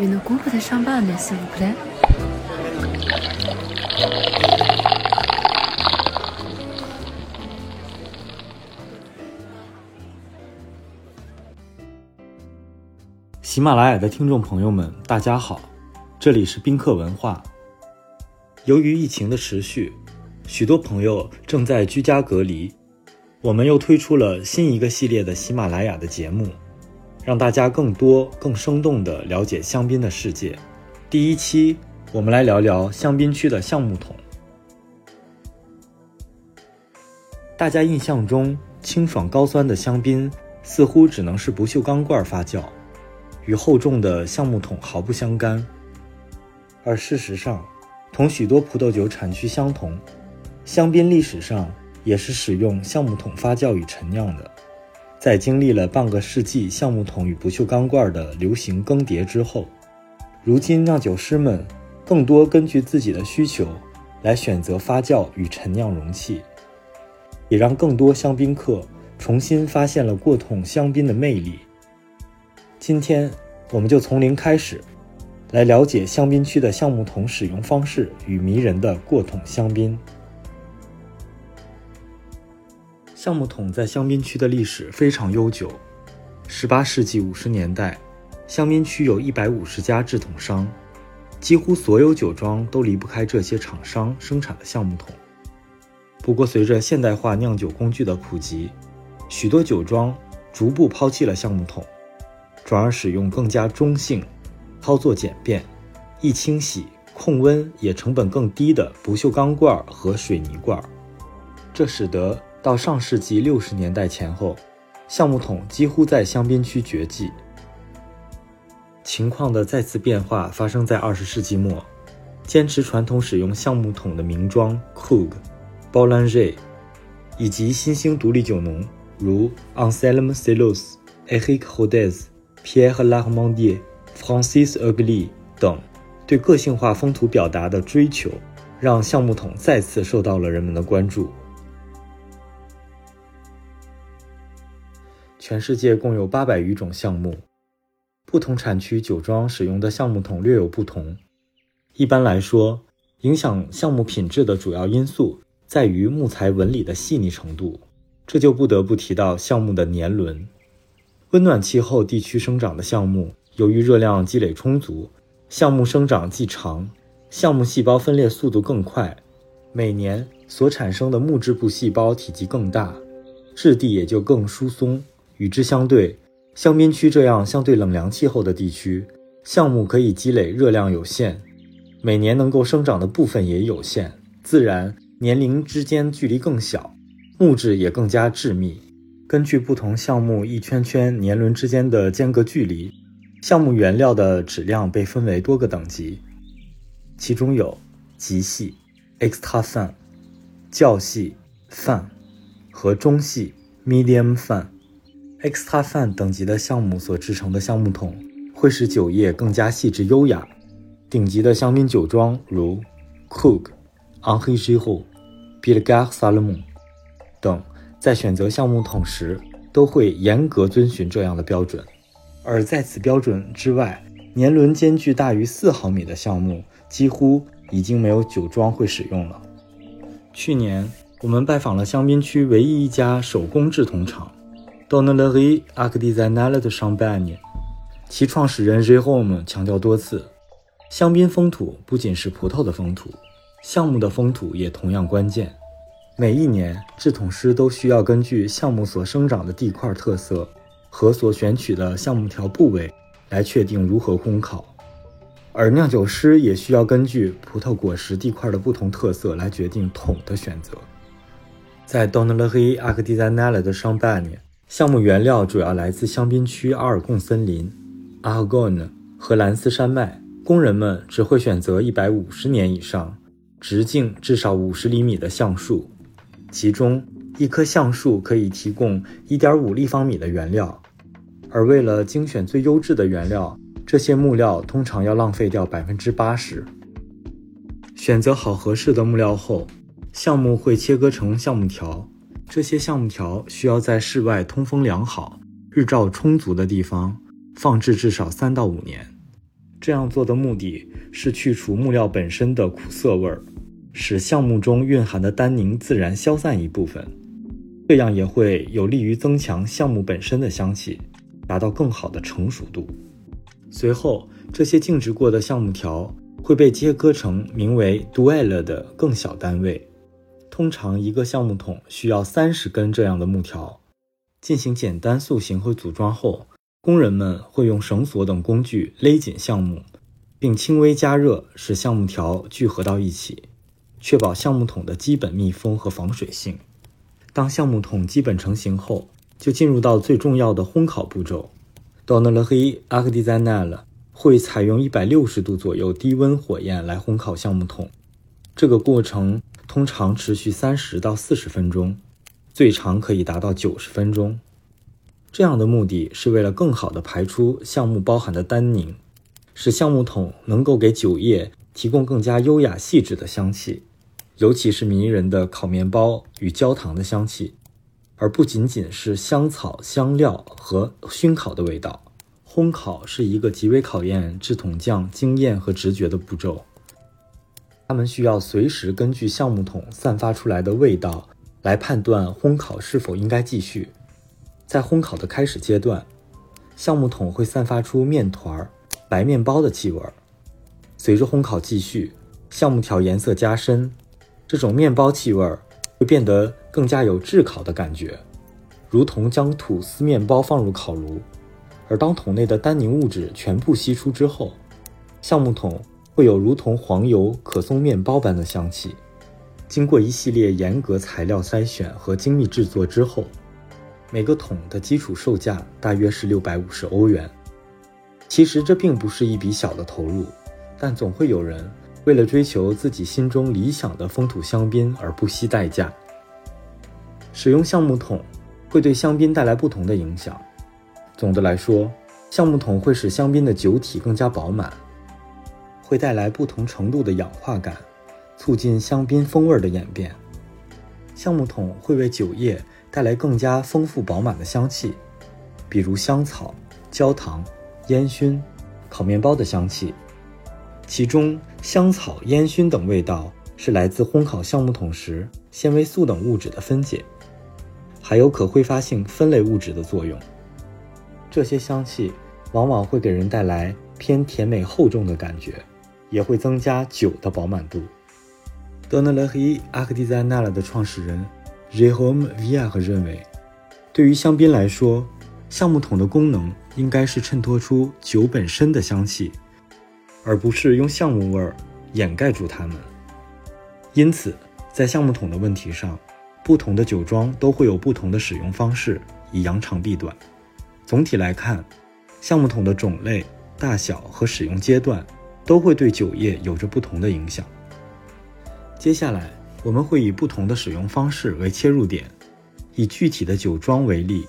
Une coupe de champagne, s'il vous plaît. 喜马拉雅的听众朋友们，大家好，这里是宾客文化。由于疫情的持续，许多朋友正在居家隔离，我们又推出了新一个系列的喜马拉雅的节目，让大家更多、更生动地了解香槟的世界。第一期，我们来聊聊香槟区的橡木桶。大家印象中清爽高酸的香槟，似乎只能是不锈钢罐发酵。与厚重的橡木桶毫不相干，而事实上，同许多葡萄酒产区相同，香槟历史上也是使用橡木桶发酵与陈酿的。在经历了半个世纪橡木桶与不锈钢罐的流行更迭之后，如今酿酒师们更多根据自己的需求来选择发酵与陈酿容器，也让更多香槟客重新发现了过桶香槟的魅力。今天，我们就从零开始，来了解香槟区的橡木桶使用方式与迷人的过桶香槟。橡木桶在香槟区的历史非常悠久。18世纪50年代，香槟区有一百五十家制桶商，几乎所有酒庄都离不开这些厂商生产的橡木桶。不过，随着现代化酿酒工具的普及，许多酒庄逐步抛弃了橡木桶。转而使用更加中性、操作简便、易清洗、控温也成本更低的不锈钢罐和水泥罐。这使得到上世纪六十年代前后，橡木桶几乎在香槟区绝迹。情况的再次变化发生在二十世纪末，坚持传统使用橡木桶的名庄 Coog、b o l a n g e 以及新兴独立酒农如 Anselme Celos、Eric Rodez。Pierre l a r m o n d i e Francis Ugly 等对个性化风土表达的追求，让橡木桶再次受到了人们的关注。全世界共有八百余种橡木，不同产区酒庄使用的橡木桶略有不同。一般来说，影响橡木品质的主要因素在于木材纹理的细腻程度，这就不得不提到橡木的年轮。温暖气候地区生长的橡木，由于热量积累充足，橡木生长既长，橡木细胞分裂速度更快，每年所产生的木质部细胞体积更大，质地也就更疏松。与之相对，香槟区这样相对冷凉气候的地区，橡木可以积累热量有限，每年能够生长的部分也有限，自然年龄之间距离更小，木质也更加致密。根据不同橡木一圈圈年轮之间的间隔距离，橡木原料的质量被分为多个等级，其中有极细 （extra fine）、较细 （fine） 和中细 （medium fine）。Extra fine 等级的橡木所制成的橡木桶会使酒液更加细致优雅。顶级的香槟酒庄如 Coog、Henri Giraud、b i l g a r Salomon 等。在选择橡木桶时，都会严格遵循这样的标准。而在此标准之外，年轮间距大于四毫米的橡木，几乎已经没有酒庄会使用了。去年，我们拜访了香槟区唯一一家手工制桶厂 Donnellerie Artisanale de Champagne，其创始人 Jérôme 强调多次，香槟风土不仅是葡萄的风土，橡木的风土也同样关键。每一年，制桶师都需要根据橡木所生长的地块特色和所选取的橡木条部位来确定如何烘烤，而酿酒师也需要根据葡萄果实地块的不同特色来决定桶的选择。在 d o n n e l l e Artisanale 的商办年，橡木原料主要来自香槟区阿尔贡森林 a r g o n 和兰斯山脉，工人们只会选择一百五十年以上、直径至少五十厘米的橡树。其中一棵橡树可以提供1.5立方米的原料，而为了精选最优质的原料，这些木料通常要浪费掉百分之八十。选择好合适的木料后，橡木会切割成橡木条，这些橡木条需要在室外通风良好、日照充足的地方放置至少三到五年。这样做的目的是去除木料本身的苦涩味儿，使橡木中蕴含的单宁自然消散一部分。这样也会有利于增强橡木本身的香气，达到更好的成熟度。随后，这些静置过的橡木条会被切割成名为 duelle 的更小单位。通常，一个橡木桶需要三十根这样的木条。进行简单塑形和组装后，工人们会用绳索等工具勒紧橡木，并轻微加热，使橡木条聚合到一起，确保橡木桶的基本密封和防水性。当橡木桶基本成型后，就进入到最重要的烘烤步骤。Donnerie Artisanale 会采用一百六十度左右低温火焰来烘烤橡木桶，这个过程通常持续三十到四十分钟，最长可以达到九十分钟。这样的目的是为了更好地排出橡木包含的单宁，使橡木桶能够给酒液提供更加优雅细致的香气。尤其是迷人的烤面包与焦糖的香气，而不仅仅是香草、香料和熏烤的味道。烘烤是一个极为考验制桶匠经验和直觉的步骤。他们需要随时根据橡木桶散发出来的味道来判断烘烤是否应该继续。在烘烤的开始阶段，橡木桶会散发出面团儿、白面包的气味。随着烘烤继续，橡木条颜色加深。这种面包气味会变得更加有炙烤的感觉，如同将吐司面包放入烤炉。而当桶内的单宁物质全部析出之后，橡木桶会有如同黄油可颂面包般的香气。经过一系列严格材料筛选和精密制作之后，每个桶的基础售价大约是六百五十欧元。其实这并不是一笔小的投入，但总会有人。为了追求自己心中理想的风土香槟而不惜代价，使用橡木桶会对香槟带来不同的影响。总的来说，橡木桶会使香槟的酒体更加饱满，会带来不同程度的氧化感，促进香槟风味的演变。橡木桶会为酒液带来更加丰富饱满的香气，比如香草、焦糖、烟熏、烤面包的香气。其中，香草、烟熏等味道是来自烘烤橡木桶时纤维素等物质的分解，还有可挥发性分类物质的作用。这些香气往往会给人带来偏甜美厚重的感觉，也会增加酒的饱满度。德纳勒伊阿克蒂赞纳勒的创始人 Jehome Viard 认为，对于香槟来说，橡木桶的功能应该是衬托出酒本身的香气。而不是用橡木味儿掩盖住它们。因此，在橡木桶的问题上，不同的酒庄都会有不同的使用方式，以扬长避短。总体来看，橡木桶的种类、大小和使用阶段都会对酒液有着不同的影响。接下来，我们会以不同的使用方式为切入点，以具体的酒庄为例，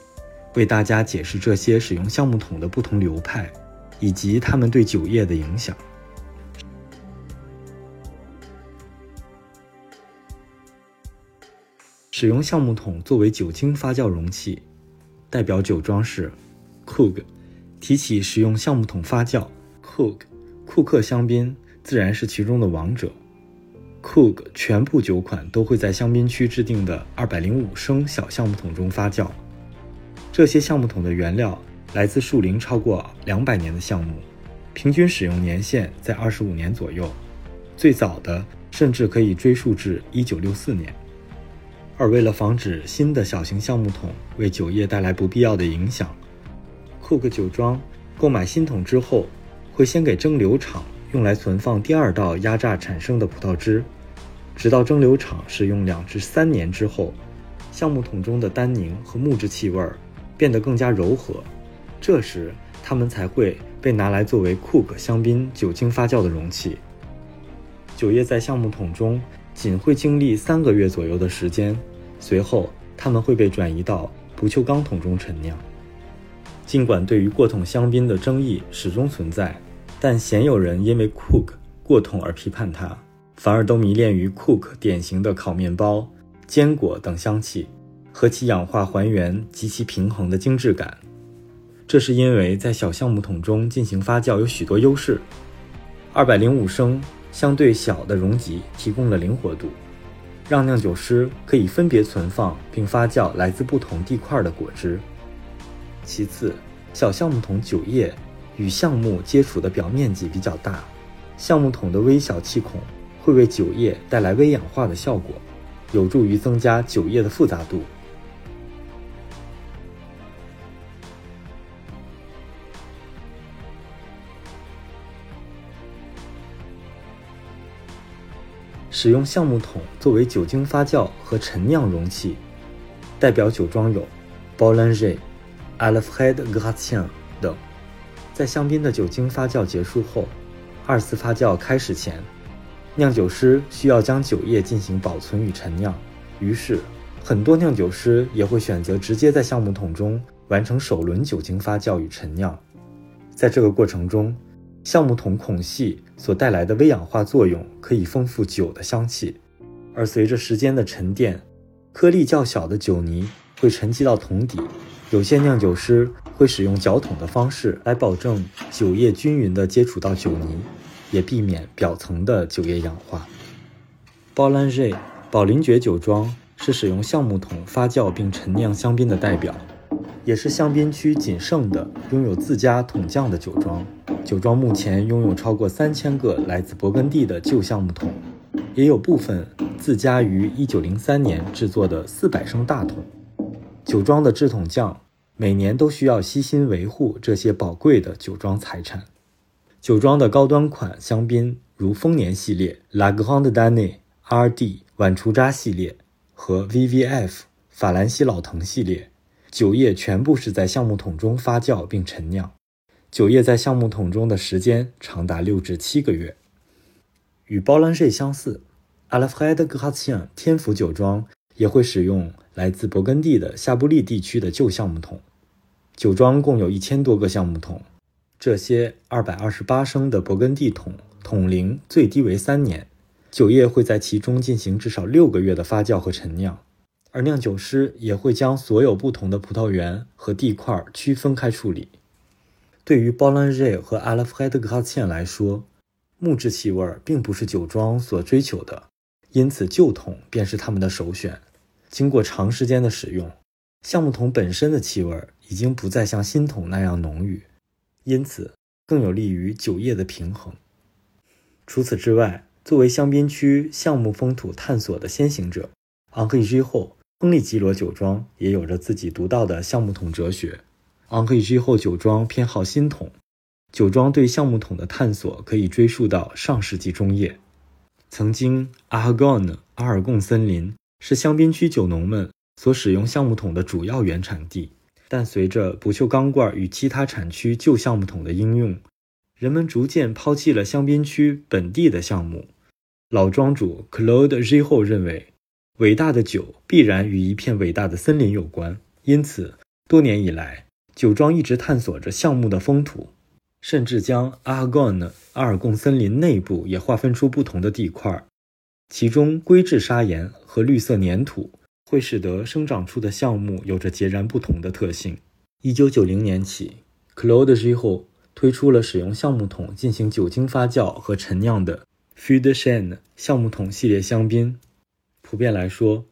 为大家解释这些使用橡木桶的不同流派，以及它们对酒液的影响。使用橡木桶作为酒精发酵容器，代表酒庄是 Cook。提起使用橡木桶发酵，Cook 库克香槟自然是其中的王者。Kug 全部酒款都会在香槟区制定的205升小橡木桶中发酵。这些橡木桶的原料来自树龄超过200年的橡木，平均使用年限在25年左右，最早的甚至可以追溯至1964年。而为了防止新的小型橡木桶为酒业带来不必要的影响，库克酒庄购买新桶之后，会先给蒸馏厂用来存放第二道压榨产生的葡萄汁，直到蒸馏厂使用两至三年之后，橡木桶中的单宁和木质气味变得更加柔和，这时它们才会被拿来作为库克香槟酒精发酵的容器。酒液在橡木桶中仅会经历三个月左右的时间。随后，它们会被转移到不锈钢桶中陈酿。尽管对于过桶香槟的争议始终存在，但鲜有人因为 Cook 过桶而批判它，反而都迷恋于 Cook 典型的烤面包、坚果等香气和其氧化还原及其平衡的精致感。这是因为在小橡木桶中进行发酵有许多优势。二百零五升相对小的容积提供了灵活度，让酿酒师可以分别存放并发酵来自不同地块的果汁。其次，小橡木桶酒液与橡木接触的表面积比较大，橡木桶的微小气孔会为酒液带来微氧化的效果，有助于增加酒液的复杂度。使用橡木桶作为酒精发酵和陈酿容器，代表酒庄有 Bollinger、Alfred Gratien 等。在香槟的酒精发酵结束后，二次发酵开始前，酿酒师需要将酒液进行保存与陈酿。于是，很多酿酒师也会选择直接在橡木桶中完成首轮酒精发酵与陈酿。在这个过程中，橡木桶孔隙所带来的微氧化作用可以丰富酒的香气，而随着时间的沉淀，颗粒较小的酒泥会沉积到桶底。有些酿酒师会使用搅桶的方式来保证酒液均匀地接触到酒泥，也避免表层的酒液氧化。宝兰瑞宝林爵酒庄是使用橡木桶发酵并陈酿香槟的代表，也是香槟区仅剩的拥有自家桶匠的酒庄。酒庄目前拥有超过三千个来自勃艮第的旧橡木桶，也有部分自家于1903年制作的400升大桶。酒庄的制桶匠每年都需要悉心维护这些宝贵的酒庄财产。酒庄的高端款香槟如丰年系列、La Grande Dane、R.D. 晚出渣系列和 V.V.F. 法兰西老藤系列，酒液全部是在橡木桶中发酵并陈酿。酒液在橡木桶中的时间长达六至七个月。与包兰瑞相似，Alfred g r a t i a n 天府酒庄也会使用来自勃艮第的夏布利地区的旧橡木桶。酒庄共有一千多个橡木桶，这些二百二十八升的勃艮第桶桶龄最低为三年，酒液会在其中进行至少六个月的发酵和陈酿，而酿酒师也会将所有不同的葡萄园和地块区分开处理。对于包兰瑞和阿拉夫海德卡茜来说，木质气味并不是酒庄所追求的，因此旧桶便是他们的首选。经过长时间的使用，橡木桶本身的气味已经不再像新桶那样浓郁，因此更有利于酒液的平衡。除此之外，作为香槟区橡木风土探索的先行者，昂克之后，亨利基罗酒庄也有着自己独到的橡木桶哲学。昂克之后酒庄偏好新桶，酒庄对橡木桶的探索可以追溯到上世纪中叶。曾经，阿哈贡·阿尔贡森林是香槟区酒农们所使用橡木桶的主要原产地，但随着不锈钢罐与其他产区旧橡木桶的应用，人们逐渐抛弃了香槟区本地的橡木。老庄主 Claude Riho 认为，伟大的酒必然与一片伟大的森林有关，因此多年以来。酒庄一直探索着橡木的风土，甚至将阿尔贡的阿尔贡森林内部也划分出不同的地块，其中硅质砂岩和绿色粘土会使得生长出的橡木有着截然不同的特性。一九九零年起，Claude Giroux 推出了使用橡木桶进行酒精发酵和陈酿的 Feu de Chêne 橡木桶系列香槟。普遍来说，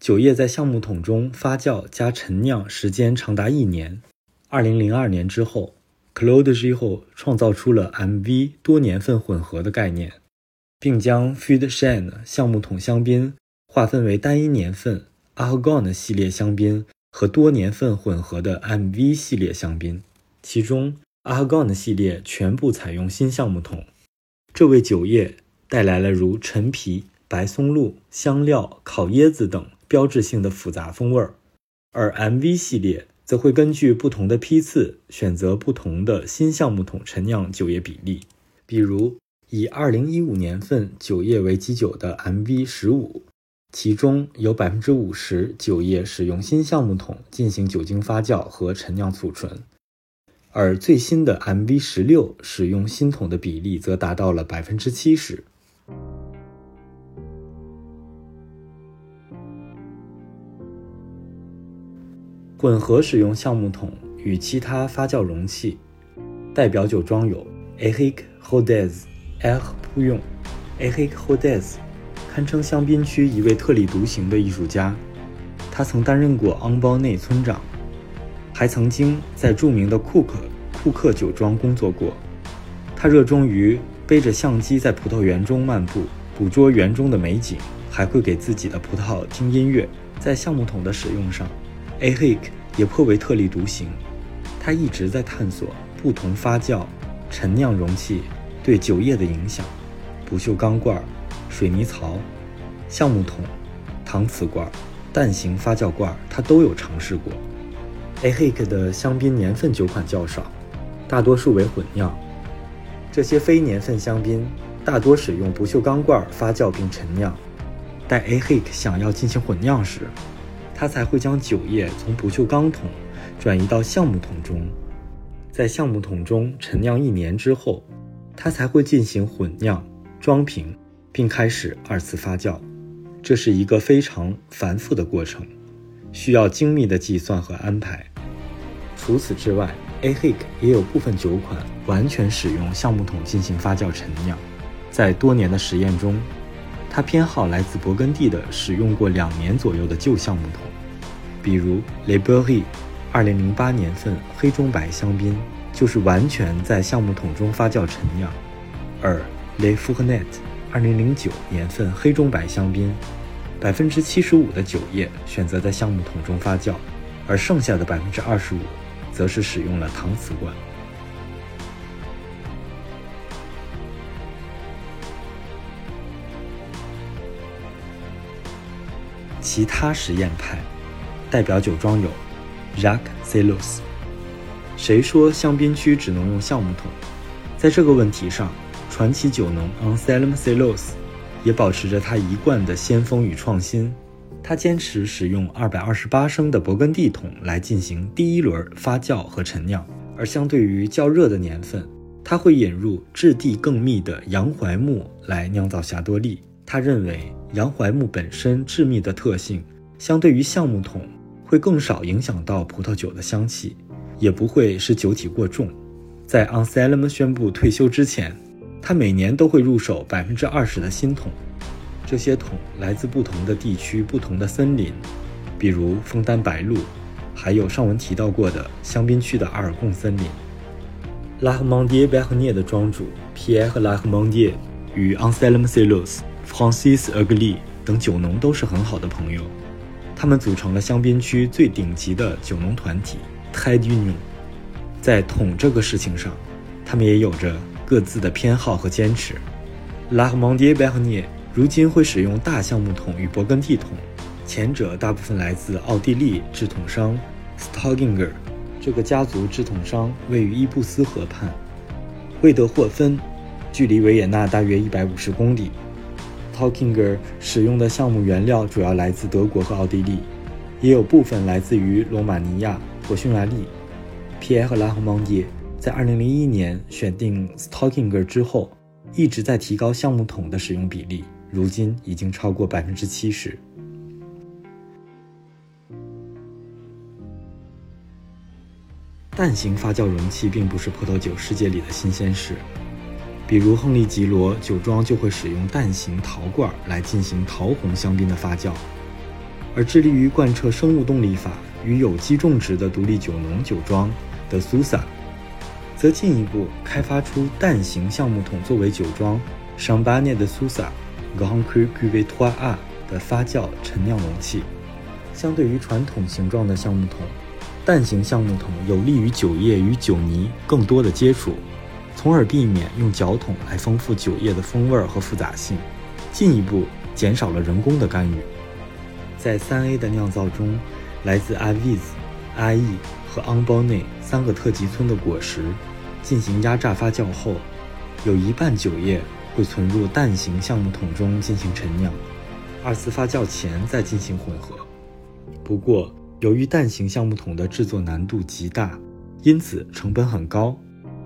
酒液在橡木桶中发酵加陈酿时间长达一年。二零零二年之后，Claude Giroux 创造出了 MV 多年份混合的概念，并将 Feu de Chêne 橡木桶香槟划分为单一年份 Aragon 系列香槟和多年份混合的 MV 系列香槟。其中，Aragon 系列全部采用新橡木桶，这为酒液带来了如陈皮、白松露、香料、烤椰子等标志性的复杂风味儿，而 MV 系列。则会根据不同的批次选择不同的新橡木桶陈酿酒液比例，比如以2015年份酒液为基酒的 MV 十五，其中有百分之五十酒液使用新橡木桶进行酒精发酵和陈酿储存，而最新的 MV 十六使用新桶的比例则达到了百分之七十。混合使用橡木桶与其他发酵容器。代表酒庄有 Eric Rodez、Air Pouillon。Eric Rodez 堪称香槟区一位特立独行的艺术家，他曾担任过昂包内村长，还曾经在著名的库克库克酒庄工作过。他热衷于背着相机在葡萄园中漫步，捕捉园中的美景，还会给自己的葡萄听音乐。在橡木桶的使用上，Ahic 也颇为特立独行。他一直在探索不同发酵、陈酿容器对酒液的影响。不锈钢罐、水泥槽、橡木桶、搪瓷罐、蛋形发酵罐，他都有尝试过。A. HIC 的香槟年份酒款较少，大多数为混酿。这些非年份香槟大多使用不锈钢罐发酵并陈酿。待 A. HIC 想要进行混酿时，他才会将酒液从不锈钢桶转移到橡木桶中，在橡木桶中陈酿一年之后，他才会进行混酿、装瓶，并开始二次发酵。这是一个非常繁复的过程，需要精密的计算和安排。除此之外，AHIC 也有部分酒款完全使用橡木桶进行发酵陈酿。在多年的实验中，他偏好来自勃艮第的使用过两年左右的旧橡木桶，比如 Le Berry，二零零八年份黑中白香槟就是完全在橡木桶中发酵陈酿；而 Le Fournet，二零零九年份黑中白香槟，百分之七十五的酒液选择在橡木桶中发酵，而剩下的百分之二十五，则是使用了搪瓷罐。其他实验派代表酒庄有 Jacques Celos。谁说香槟区只能用橡木桶？在这个问题上，传奇酒农 Anselm Celos 也保持着他一贯的先锋与创新。他坚持使用228升的勃艮第桶来进行第一轮发酵和陈酿，而相对于较热的年份，他会引入质地更密的洋槐木来酿造霞多丽。他认为。洋槐木本身致密的特性，相对于橡木桶，会更少影响到葡萄酒的香气，也不会使酒体过重。在 Anselm 宣布退休之前，他每年都会入手百分之二十的新桶。这些桶来自不同的地区、不同的森林，比如枫丹白露，还有上文提到过的香槟区的阿尔贡森林。拉赫蒙迪贝赫涅的庄主皮埃和拉赫蒙迪与 Anselm Celos。Francis a g l y 等酒农都是很好的朋友，他们组成了香槟区最顶级的酒农团体 t e d Union。在桶这个事情上，他们也有着各自的偏好和坚持。La m o n d i e b e r n i e 如今会使用大橡木桶与勃艮第桶，前者大部分来自奥地利制桶商 Staudinger，这个家族制桶商位于伊布斯河畔，魏德霍芬，距离维也纳大约一百五十公里。Stalkinger 使用的橡木原料主要来自德国和奥地利，也有部分来自于罗马尼亚或匈牙利。皮埃和拉赫蒙蒂在2001年选定 Stalkinger 之后，一直在提高橡木桶的使用比例，如今已经超过百分之七十。蛋形发酵容器并不是葡萄酒世界里的新鲜事。比如亨利吉罗酒庄就会使用蛋形陶罐来进行桃红香槟的发酵，而致力于贯彻生物动力法与有机种植的独立酒农酒庄德苏萨，则进一步开发出蛋形橡木桶作为酒庄尚巴涅的苏萨 Grand Cru Cuvée Trois A 的发酵陈酿容器。相对于传统形状的橡木桶，蛋形橡木桶有利于酒液与酒泥更多的接触。从而避免用脚桶来丰富酒液的风味和复杂性，进一步减少了人工的干预。在三 A 的酿造中，来自阿维兹、阿义和昂包内三个特级村的果实进行压榨发酵后，有一半酒液会存入蛋形橡木桶中进行陈酿，二次发酵前再进行混合。不过，由于蛋形橡木桶的制作难度极大，因此成本很高。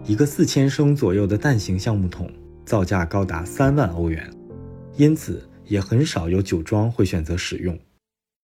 一个四千升左右的蛋形橡木桶造价高达三万欧元，因此也很少有酒庄会选择使用。